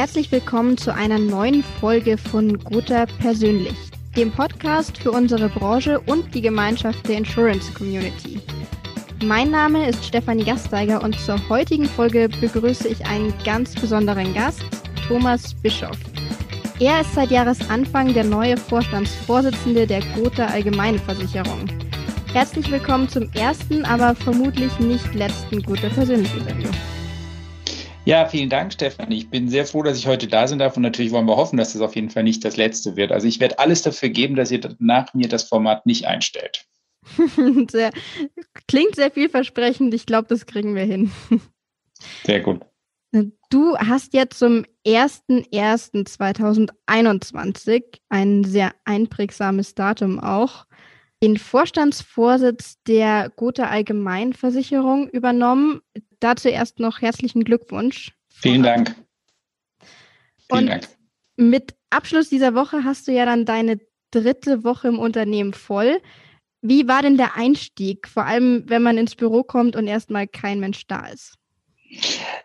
Herzlich willkommen zu einer neuen Folge von Gotha Persönlich, dem Podcast für unsere Branche und die Gemeinschaft der Insurance Community. Mein Name ist Stefanie Gasteiger und zur heutigen Folge begrüße ich einen ganz besonderen Gast, Thomas Bischoff. Er ist seit Jahresanfang der neue Vorstandsvorsitzende der Gotha Allgemeinversicherung. Herzlich willkommen zum ersten, aber vermutlich nicht letzten Gotha Persönlich Interview. Ja, vielen Dank, Stefan. Ich bin sehr froh, dass ich heute da sein darf und natürlich wollen wir hoffen, dass das auf jeden Fall nicht das letzte wird. Also ich werde alles dafür geben, dass ihr nach mir das Format nicht einstellt. sehr, klingt sehr vielversprechend. Ich glaube, das kriegen wir hin. Sehr gut. Du hast jetzt zum 01.01.2021 ein sehr einprägsames Datum auch den Vorstandsvorsitz der Gotha Allgemeinversicherung übernommen. Dazu erst noch herzlichen Glückwunsch. Vielen Dank. Vielen Und Dank. mit Abschluss dieser Woche hast du ja dann deine dritte Woche im Unternehmen voll. Wie war denn der Einstieg, vor allem wenn man ins Büro kommt und erstmal kein Mensch da ist?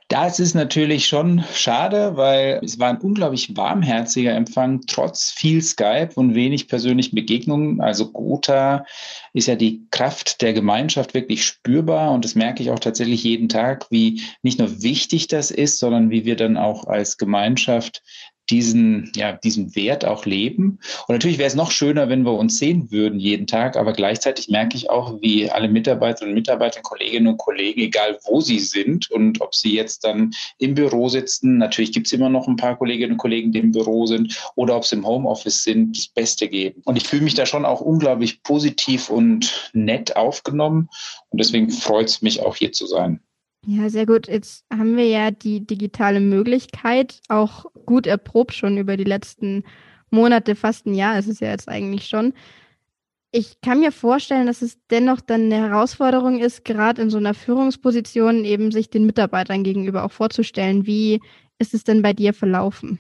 Das ist natürlich schon schade, weil es war ein unglaublich warmherziger Empfang, trotz viel Skype und wenig persönlichen Begegnungen. Also Gotha ist ja die Kraft der Gemeinschaft wirklich spürbar und das merke ich auch tatsächlich jeden Tag, wie nicht nur wichtig das ist, sondern wie wir dann auch als Gemeinschaft diesen, ja, diesen Wert auch leben. Und natürlich wäre es noch schöner, wenn wir uns sehen würden jeden Tag, aber gleichzeitig merke ich auch, wie alle Mitarbeiterinnen und Mitarbeiter, Kolleginnen und Kollegen, egal wo sie sind und ob sie jetzt dann im Büro sitzen, natürlich gibt es immer noch ein paar Kolleginnen und Kollegen, die im Büro sind, oder ob sie im Homeoffice sind, das Beste geben. Und ich fühle mich da schon auch unglaublich positiv und nett aufgenommen. Und deswegen freut es mich auch hier zu sein. Ja, sehr gut. Jetzt haben wir ja die digitale Möglichkeit auch gut erprobt schon über die letzten Monate, fast ein Jahr ist es ja jetzt eigentlich schon. Ich kann mir vorstellen, dass es dennoch dann eine Herausforderung ist, gerade in so einer Führungsposition eben sich den Mitarbeitern gegenüber auch vorzustellen. Wie ist es denn bei dir verlaufen?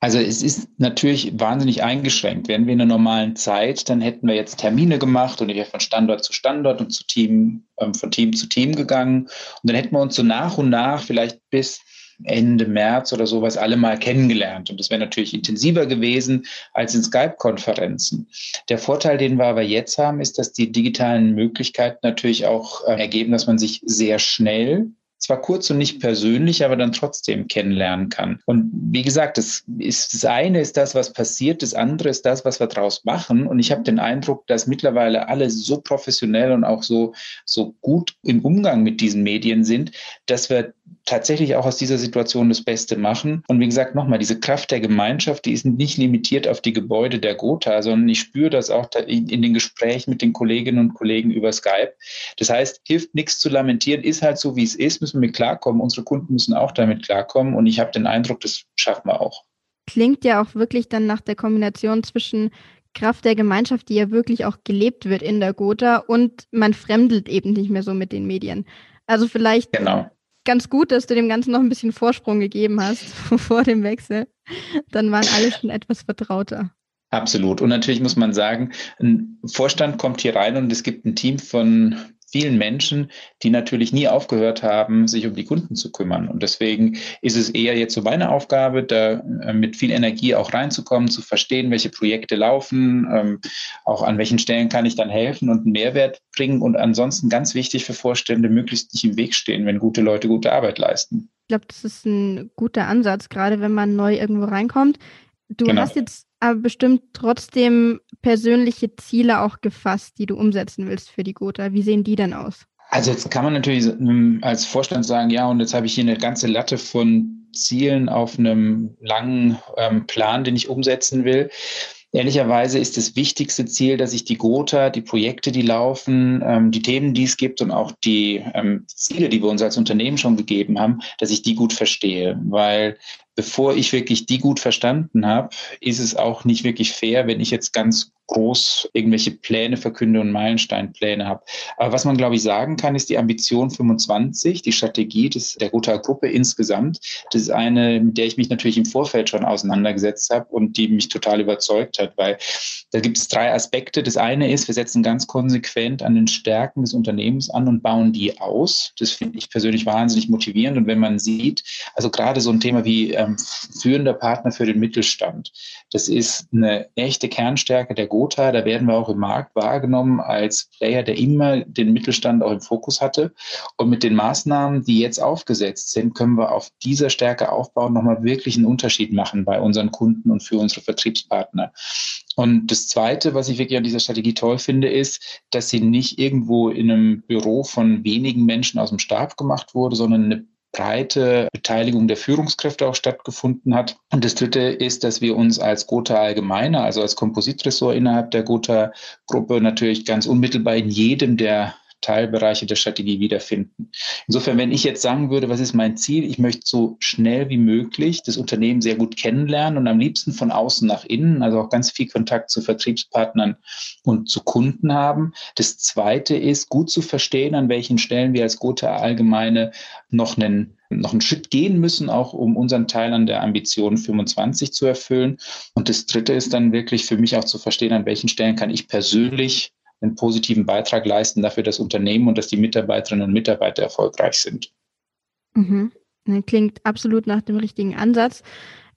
Also es ist natürlich wahnsinnig eingeschränkt. Wären wir in einer normalen Zeit, dann hätten wir jetzt Termine gemacht und ich wäre von Standort zu Standort und zu Team, ähm, von Team zu Team gegangen. Und dann hätten wir uns so nach und nach, vielleicht bis Ende März oder sowas, alle mal kennengelernt. Und das wäre natürlich intensiver gewesen als in Skype-Konferenzen. Der Vorteil, den wir aber jetzt haben, ist, dass die digitalen Möglichkeiten natürlich auch äh, ergeben, dass man sich sehr schnell zwar kurz und nicht persönlich, aber dann trotzdem kennenlernen kann. Und wie gesagt, das, ist, das eine ist das, was passiert, das andere ist das, was wir daraus machen. Und ich habe den Eindruck, dass mittlerweile alle so professionell und auch so, so gut im Umgang mit diesen Medien sind, dass wir tatsächlich auch aus dieser Situation das Beste machen. Und wie gesagt, nochmal, diese Kraft der Gemeinschaft, die ist nicht limitiert auf die Gebäude der Gotha, sondern ich spüre das auch in den Gesprächen mit den Kolleginnen und Kollegen über Skype. Das heißt, hilft nichts zu lamentieren, ist halt so, wie es ist, müssen wir mit klarkommen. Unsere Kunden müssen auch damit klarkommen. Und ich habe den Eindruck, das schaffen wir auch. Klingt ja auch wirklich dann nach der Kombination zwischen Kraft der Gemeinschaft, die ja wirklich auch gelebt wird in der Gotha und man fremdelt eben nicht mehr so mit den Medien. Also vielleicht genau ganz gut, dass du dem Ganzen noch ein bisschen Vorsprung gegeben hast vor dem Wechsel. Dann waren alle schon etwas vertrauter. Absolut. Und natürlich muss man sagen, ein Vorstand kommt hier rein und es gibt ein Team von vielen Menschen, die natürlich nie aufgehört haben, sich um die Kunden zu kümmern. Und deswegen ist es eher jetzt so meine Aufgabe, da äh, mit viel Energie auch reinzukommen, zu verstehen, welche Projekte laufen, ähm, auch an welchen Stellen kann ich dann helfen und einen Mehrwert bringen und ansonsten ganz wichtig für Vorstände, möglichst nicht im Weg stehen, wenn gute Leute gute Arbeit leisten. Ich glaube, das ist ein guter Ansatz, gerade wenn man neu irgendwo reinkommt. Du genau. hast jetzt aber bestimmt trotzdem persönliche Ziele auch gefasst, die du umsetzen willst für die Gotha. Wie sehen die denn aus? Also jetzt kann man natürlich ähm, als Vorstand sagen, ja, und jetzt habe ich hier eine ganze Latte von Zielen auf einem langen ähm, Plan, den ich umsetzen will. Ehrlicherweise ist das wichtigste Ziel, dass ich die Gotha, die Projekte, die laufen, ähm, die Themen, die es gibt und auch die ähm, Ziele, die wir uns als Unternehmen schon gegeben haben, dass ich die gut verstehe. Weil bevor ich wirklich die gut verstanden habe, ist es auch nicht wirklich fair, wenn ich jetzt ganz groß irgendwelche Pläne verkünde und Meilensteinpläne habe. Aber was man, glaube ich, sagen kann, ist die Ambition 25, die Strategie des, der Gotha-Gruppe insgesamt. Das ist eine, mit der ich mich natürlich im Vorfeld schon auseinandergesetzt habe und die mich total überzeugt hat, weil da gibt es drei Aspekte. Das eine ist, wir setzen ganz konsequent an den Stärken des Unternehmens an und bauen die aus. Das finde ich persönlich wahnsinnig motivierend. Und wenn man sieht, also gerade so ein Thema wie ähm, führender Partner für den Mittelstand. Das ist eine echte Kernstärke der Gotha. Da werden wir auch im Markt wahrgenommen als Player, der immer den Mittelstand auch im Fokus hatte. Und mit den Maßnahmen, die jetzt aufgesetzt sind, können wir auf dieser Stärke aufbauen, nochmal wirklich einen Unterschied machen bei unseren Kunden und für unsere Vertriebspartner. Und das Zweite, was ich wirklich an dieser Strategie toll finde, ist, dass sie nicht irgendwo in einem Büro von wenigen Menschen aus dem Stab gemacht wurde, sondern eine breite Beteiligung der Führungskräfte auch stattgefunden hat. Und das Dritte ist, dass wir uns als Gotha Allgemeiner, also als Kompositressort innerhalb der Gotha-Gruppe natürlich ganz unmittelbar in jedem der Teilbereiche der Strategie wiederfinden. Insofern, wenn ich jetzt sagen würde, was ist mein Ziel? Ich möchte so schnell wie möglich das Unternehmen sehr gut kennenlernen und am liebsten von außen nach innen, also auch ganz viel Kontakt zu Vertriebspartnern und zu Kunden haben. Das Zweite ist, gut zu verstehen, an welchen Stellen wir als Gotha Allgemeine noch einen noch einen Schritt gehen müssen, auch um unseren Teil an der Ambition 25 zu erfüllen. Und das Dritte ist dann wirklich für mich auch zu verstehen, an welchen Stellen kann ich persönlich einen positiven Beitrag leisten dafür das Unternehmen und dass die Mitarbeiterinnen und Mitarbeiter erfolgreich sind. Mhm. Klingt absolut nach dem richtigen Ansatz.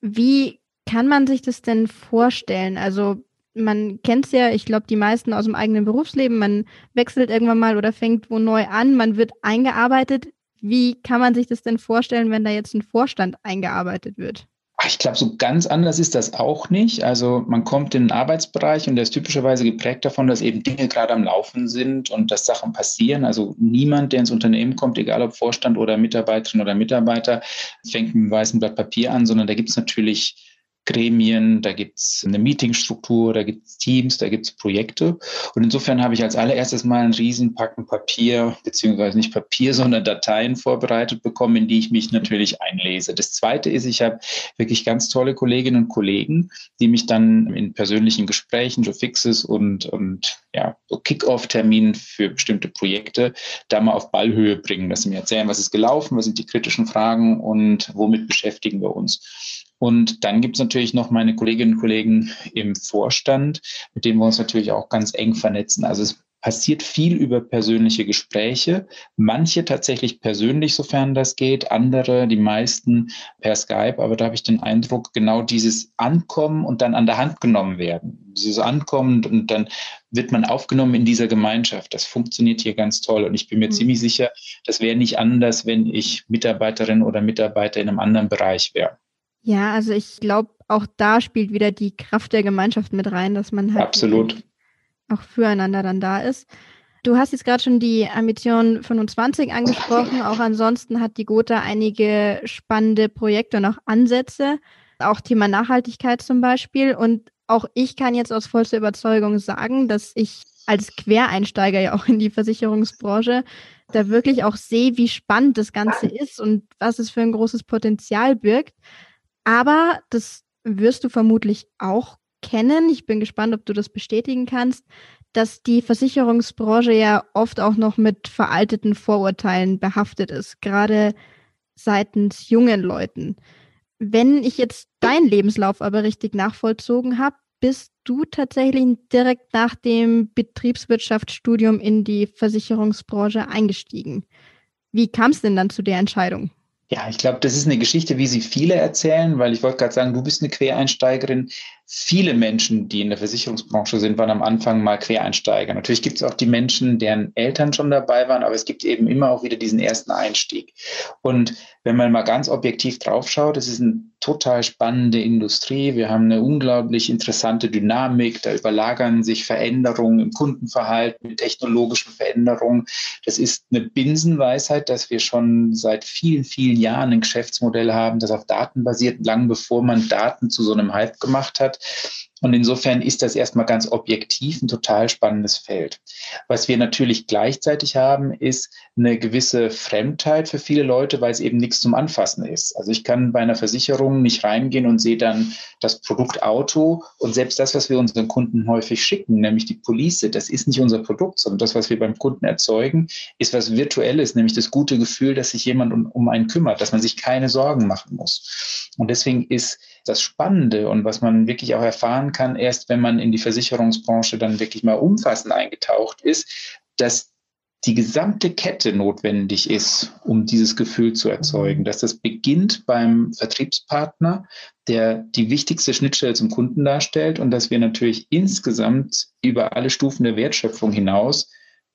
Wie kann man sich das denn vorstellen? Also man kennt es ja, ich glaube, die meisten aus dem eigenen Berufsleben. Man wechselt irgendwann mal oder fängt wo neu an, man wird eingearbeitet. Wie kann man sich das denn vorstellen, wenn da jetzt ein Vorstand eingearbeitet wird? Ich glaube, so ganz anders ist das auch nicht. Also man kommt in den Arbeitsbereich und der ist typischerweise geprägt davon, dass eben Dinge gerade am Laufen sind und dass Sachen passieren. Also niemand, der ins Unternehmen kommt, egal ob Vorstand oder Mitarbeiterin oder Mitarbeiter, fängt mit einem weißen Blatt Papier an, sondern da gibt es natürlich Gremien, da gibt es eine Meetingstruktur, da gibt es Teams, da gibt es Projekte. Und insofern habe ich als allererstes mal einen Riesenpacken Papier, beziehungsweise nicht Papier, sondern Dateien vorbereitet bekommen, in die ich mich natürlich einlese. Das Zweite ist, ich habe wirklich ganz tolle Kolleginnen und Kollegen, die mich dann in persönlichen Gesprächen, so Fixes und, und ja, so Kick-Off-Terminen für bestimmte Projekte da mal auf Ballhöhe bringen, dass sie mir erzählen, was ist gelaufen, was sind die kritischen Fragen und womit beschäftigen wir uns. Und dann gibt es natürlich noch meine Kolleginnen und Kollegen im Vorstand, mit denen wir uns natürlich auch ganz eng vernetzen. Also es passiert viel über persönliche Gespräche, manche tatsächlich persönlich, sofern das geht, andere, die meisten per Skype, aber da habe ich den Eindruck, genau dieses Ankommen und dann an der Hand genommen werden. Dieses Ankommen und dann wird man aufgenommen in dieser Gemeinschaft. Das funktioniert hier ganz toll und ich bin mir mhm. ziemlich sicher, das wäre nicht anders, wenn ich Mitarbeiterin oder Mitarbeiter in einem anderen Bereich wäre. Ja, also ich glaube, auch da spielt wieder die Kraft der Gemeinschaft mit rein, dass man halt Absolut. auch füreinander dann da ist. Du hast jetzt gerade schon die Ambition 25 angesprochen. Auch ansonsten hat die Gotha einige spannende Projekte und auch Ansätze. Auch Thema Nachhaltigkeit zum Beispiel. Und auch ich kann jetzt aus vollster Überzeugung sagen, dass ich als Quereinsteiger ja auch in die Versicherungsbranche da wirklich auch sehe, wie spannend das Ganze ist und was es für ein großes Potenzial birgt. Aber das wirst du vermutlich auch kennen. Ich bin gespannt, ob du das bestätigen kannst, dass die Versicherungsbranche ja oft auch noch mit veralteten Vorurteilen behaftet ist, gerade seitens jungen Leuten. Wenn ich jetzt deinen Lebenslauf aber richtig nachvollzogen habe, bist du tatsächlich direkt nach dem Betriebswirtschaftsstudium in die Versicherungsbranche eingestiegen. Wie kam es denn dann zu der Entscheidung? Ja, ich glaube, das ist eine Geschichte, wie sie viele erzählen, weil ich wollte gerade sagen, du bist eine Quereinsteigerin. Viele Menschen, die in der Versicherungsbranche sind, waren am Anfang mal Quereinsteiger. Natürlich gibt es auch die Menschen, deren Eltern schon dabei waren, aber es gibt eben immer auch wieder diesen ersten Einstieg. Und wenn man mal ganz objektiv draufschaut, es ist eine total spannende Industrie. Wir haben eine unglaublich interessante Dynamik. Da überlagern sich Veränderungen im Kundenverhalten, technologischen Veränderungen. Das ist eine Binsenweisheit, dass wir schon seit vielen, vielen Jahren ein Geschäftsmodell haben, das auf Daten basiert, lang bevor man Daten zu so einem Hype gemacht hat. Und insofern ist das erstmal ganz objektiv ein total spannendes Feld. Was wir natürlich gleichzeitig haben, ist eine gewisse Fremdheit für viele Leute, weil es eben nichts zum Anfassen ist. Also ich kann bei einer Versicherung nicht reingehen und sehe dann das Produkt Auto und selbst das, was wir unseren Kunden häufig schicken, nämlich die Police, das ist nicht unser Produkt, sondern das, was wir beim Kunden erzeugen, ist was Virtuelles, nämlich das gute Gefühl, dass sich jemand um, einen kümmert, dass man sich keine Sorgen machen muss. Und deswegen ist das Spannende und was man wirklich auch erfahren kann, erst wenn man in die Versicherungsbranche dann wirklich mal umfassend eingetaucht ist, dass die gesamte Kette notwendig ist, um dieses Gefühl zu erzeugen. Dass das beginnt beim Vertriebspartner, der die wichtigste Schnittstelle zum Kunden darstellt und dass wir natürlich insgesamt über alle Stufen der Wertschöpfung hinaus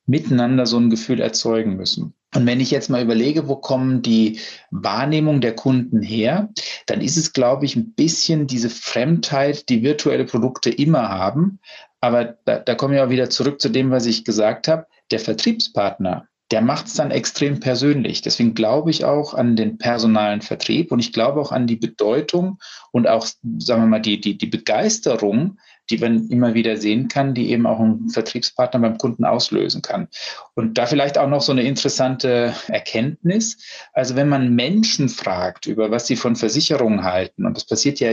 miteinander so ein Gefühl erzeugen müssen. Und wenn ich jetzt mal überlege, wo kommen die Wahrnehmungen der Kunden her, dann ist es, glaube ich, ein bisschen diese Fremdheit, die virtuelle Produkte immer haben. Aber da, da komme ich auch wieder zurück zu dem, was ich gesagt habe. Der Vertriebspartner, der macht es dann extrem persönlich. Deswegen glaube ich auch an den personalen Vertrieb und ich glaube auch an die Bedeutung und auch, sagen wir mal, die, die, die Begeisterung, die man immer wieder sehen kann, die eben auch ein Vertriebspartner beim Kunden auslösen kann. Und da vielleicht auch noch so eine interessante Erkenntnis. Also wenn man Menschen fragt, über was sie von Versicherungen halten, und das passiert ja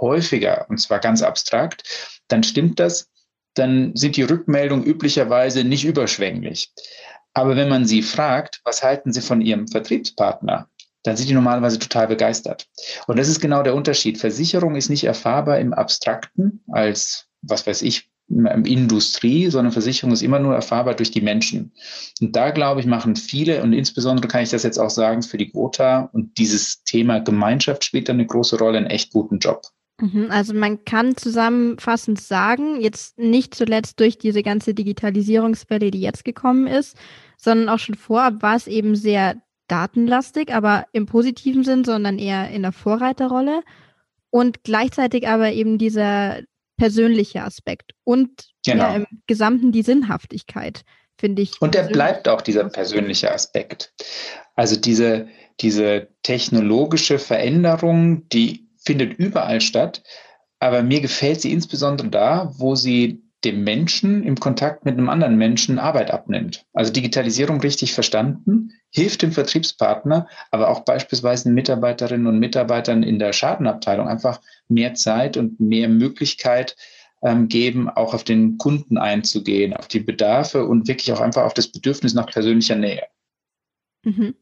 häufiger, und zwar ganz abstrakt, dann stimmt das, dann sind die Rückmeldungen üblicherweise nicht überschwänglich. Aber wenn man sie fragt, was halten sie von ihrem Vertriebspartner, dann sind die normalerweise total begeistert. Und das ist genau der Unterschied. Versicherung ist nicht erfahrbar im Abstrakten als, was weiß ich, Industrie, sondern Versicherung ist immer nur erfahrbar durch die Menschen. Und da, glaube ich, machen viele, und insbesondere kann ich das jetzt auch sagen, für die Quota und dieses Thema Gemeinschaft spielt da eine große Rolle, einen echt guten Job. Mhm, also man kann zusammenfassend sagen, jetzt nicht zuletzt durch diese ganze Digitalisierungswelle, die jetzt gekommen ist, sondern auch schon vorab war es eben sehr datenlastig, aber im positiven Sinn, sondern eher in der Vorreiterrolle und gleichzeitig aber eben dieser persönliche Aspekt und genau. ja, im Gesamten die Sinnhaftigkeit, finde ich. Und der bleibt auch dieser persönliche Aspekt. Also diese, diese technologische Veränderung, die findet überall statt, aber mir gefällt sie insbesondere da, wo sie dem Menschen im Kontakt mit einem anderen Menschen Arbeit abnimmt. Also Digitalisierung richtig verstanden, hilft dem Vertriebspartner, aber auch beispielsweise Mitarbeiterinnen und Mitarbeitern in der Schadenabteilung einfach mehr Zeit und mehr Möglichkeit ähm, geben, auch auf den Kunden einzugehen, auf die Bedarfe und wirklich auch einfach auf das Bedürfnis nach persönlicher Nähe. Mhm.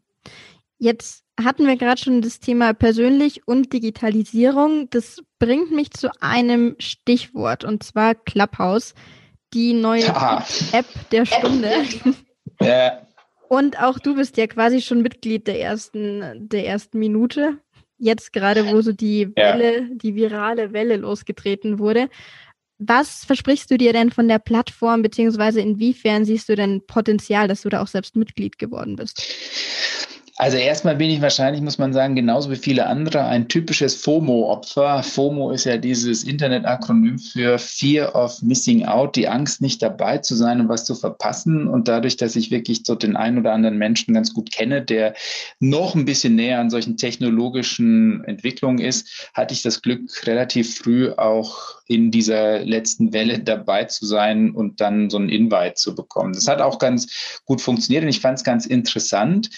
Jetzt hatten wir gerade schon das Thema persönlich und Digitalisierung. Das bringt mich zu einem Stichwort und zwar Clubhouse, die neue ja. App der Stunde. Ja. Und auch du bist ja quasi schon Mitglied der ersten, der ersten Minute. Jetzt gerade, wo so die Welle, ja. die virale Welle losgetreten wurde. Was versprichst du dir denn von der Plattform, beziehungsweise inwiefern siehst du denn Potenzial, dass du da auch selbst Mitglied geworden bist? Also erstmal bin ich wahrscheinlich, muss man sagen, genauso wie viele andere ein typisches FOMO-Opfer. FOMO ist ja dieses Internet-Akronym für Fear of Missing Out, die Angst, nicht dabei zu sein und was zu verpassen. Und dadurch, dass ich wirklich so den einen oder anderen Menschen ganz gut kenne, der noch ein bisschen näher an solchen technologischen Entwicklungen ist, hatte ich das Glück, relativ früh auch in dieser letzten Welle dabei zu sein und dann so einen Invite zu bekommen. Das hat auch ganz gut funktioniert und ich fand es ganz interessant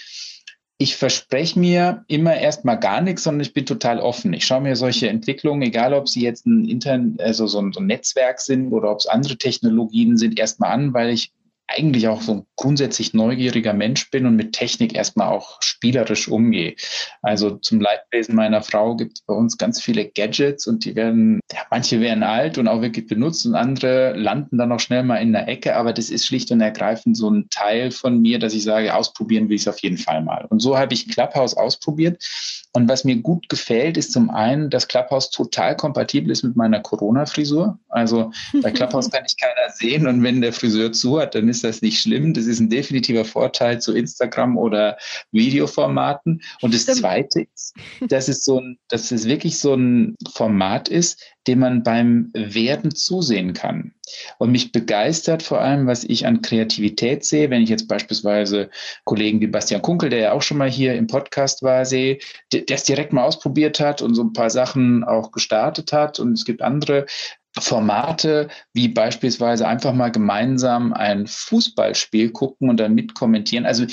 ich verspreche mir immer erstmal gar nichts, sondern ich bin total offen. Ich schaue mir solche Entwicklungen, egal ob sie jetzt ein Internet, also so ein, so ein Netzwerk sind oder ob es andere Technologien sind, erstmal an, weil ich eigentlich auch so ein grundsätzlich neugieriger Mensch bin und mit Technik erstmal auch spielerisch umgehe. Also zum Leidwesen meiner Frau gibt es bei uns ganz viele Gadgets und die werden, ja, manche werden alt und auch wirklich benutzt und andere landen dann auch schnell mal in der Ecke, aber das ist schlicht und ergreifend so ein Teil von mir, dass ich sage, ausprobieren will ich es auf jeden Fall mal. Und so habe ich Clubhouse ausprobiert und was mir gut gefällt, ist zum einen, dass Clubhouse total kompatibel ist mit meiner Corona-Frisur. Also bei Clubhouse kann ich keiner sehen und wenn der Friseur zu hat, dann ist das nicht schlimm. Das ist ein definitiver Vorteil zu Instagram oder Videoformaten. Und das Stimmt. Zweite ist, dass es so ein, dass es wirklich so ein Format ist, dem man beim Werden zusehen kann. Und mich begeistert vor allem, was ich an Kreativität sehe, wenn ich jetzt beispielsweise Kollegen wie Bastian Kunkel, der ja auch schon mal hier im Podcast war, sehe, der es direkt mal ausprobiert hat und so ein paar Sachen auch gestartet hat. Und es gibt andere Formate, wie beispielsweise einfach mal gemeinsam ein Fußballspiel gucken und dann mitkommentieren. Also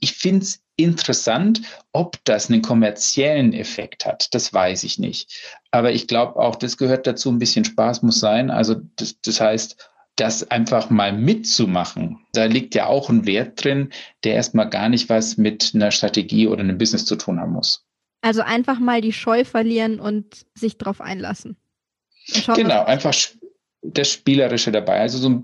ich finde es interessant, ob das einen kommerziellen Effekt hat. Das weiß ich nicht. Aber ich glaube auch, das gehört dazu, ein bisschen Spaß muss sein. Also das, das heißt, das einfach mal mitzumachen, da liegt ja auch ein Wert drin, der erstmal gar nicht was mit einer Strategie oder einem Business zu tun haben muss. Also einfach mal die Scheu verlieren und sich drauf einlassen. Genau, einfach das Spielerische dabei. Also so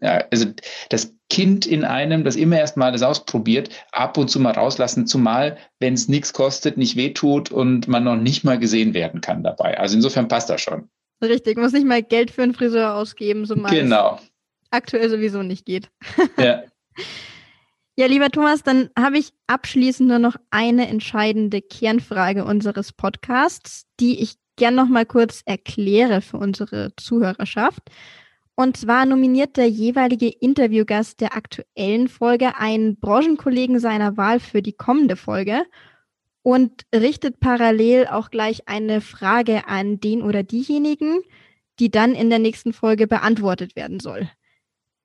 ja, also das Kind in einem, das immer erst mal das ausprobiert, ab und zu mal rauslassen, zumal wenn es nichts kostet, nicht wehtut und man noch nicht mal gesehen werden kann dabei. Also insofern passt das schon. Richtig, muss nicht mal Geld für einen Friseur ausgeben, so mal genau. aktuell sowieso nicht geht. Ja. Ja, lieber Thomas, dann habe ich abschließend nur noch eine entscheidende Kernfrage unseres Podcasts, die ich gern noch mal kurz erkläre für unsere Zuhörerschaft. Und zwar nominiert der jeweilige Interviewgast der aktuellen Folge einen Branchenkollegen seiner Wahl für die kommende Folge und richtet parallel auch gleich eine Frage an den oder diejenigen, die dann in der nächsten Folge beantwortet werden soll.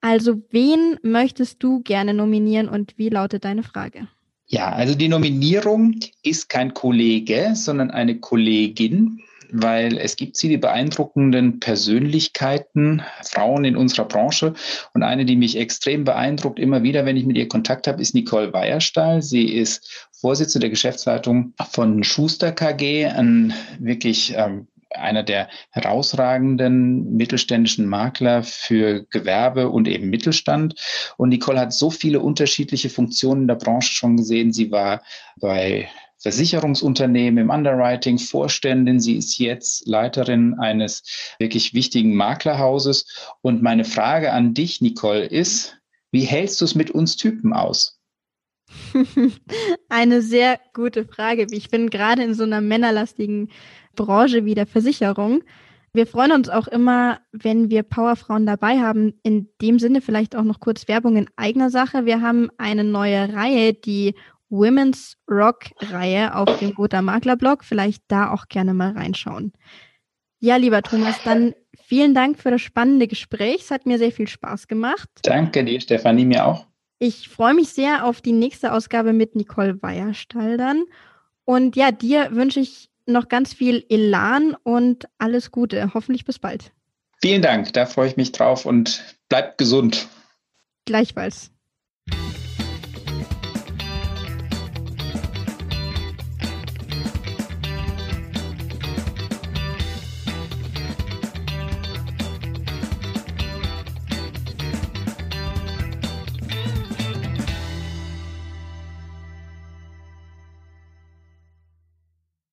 Also wen möchtest du gerne nominieren und wie lautet deine Frage? Ja, also die Nominierung ist kein Kollege, sondern eine Kollegin, weil es gibt sie, die beeindruckenden Persönlichkeiten, Frauen in unserer Branche. Und eine, die mich extrem beeindruckt, immer wieder, wenn ich mit ihr Kontakt habe, ist Nicole Weierstahl. Sie ist Vorsitzende der Geschäftsleitung von Schuster KG, ein wirklich ähm, einer der herausragenden mittelständischen Makler für Gewerbe und eben Mittelstand. Und Nicole hat so viele unterschiedliche Funktionen in der Branche schon gesehen. Sie war bei Versicherungsunternehmen im Underwriting Vorständin. Sie ist jetzt Leiterin eines wirklich wichtigen Maklerhauses. Und meine Frage an dich, Nicole, ist, wie hältst du es mit uns Typen aus? Eine sehr gute Frage. Ich bin gerade in so einer männerlastigen Branche wie der Versicherung. Wir freuen uns auch immer, wenn wir Powerfrauen dabei haben. In dem Sinne vielleicht auch noch kurz Werbung in eigener Sache. Wir haben eine neue Reihe, die Women's Rock Reihe auf dem Gotha Makler Blog. Vielleicht da auch gerne mal reinschauen. Ja, lieber Thomas, dann vielen Dank für das spannende Gespräch. Es hat mir sehr viel Spaß gemacht. Danke dir, Stefanie, mir auch. Ich freue mich sehr auf die nächste Ausgabe mit Nicole Weierstall dann. Und ja, dir wünsche ich noch ganz viel Elan und alles Gute. Hoffentlich bis bald. Vielen Dank, da freue ich mich drauf und bleibt gesund. Gleichfalls.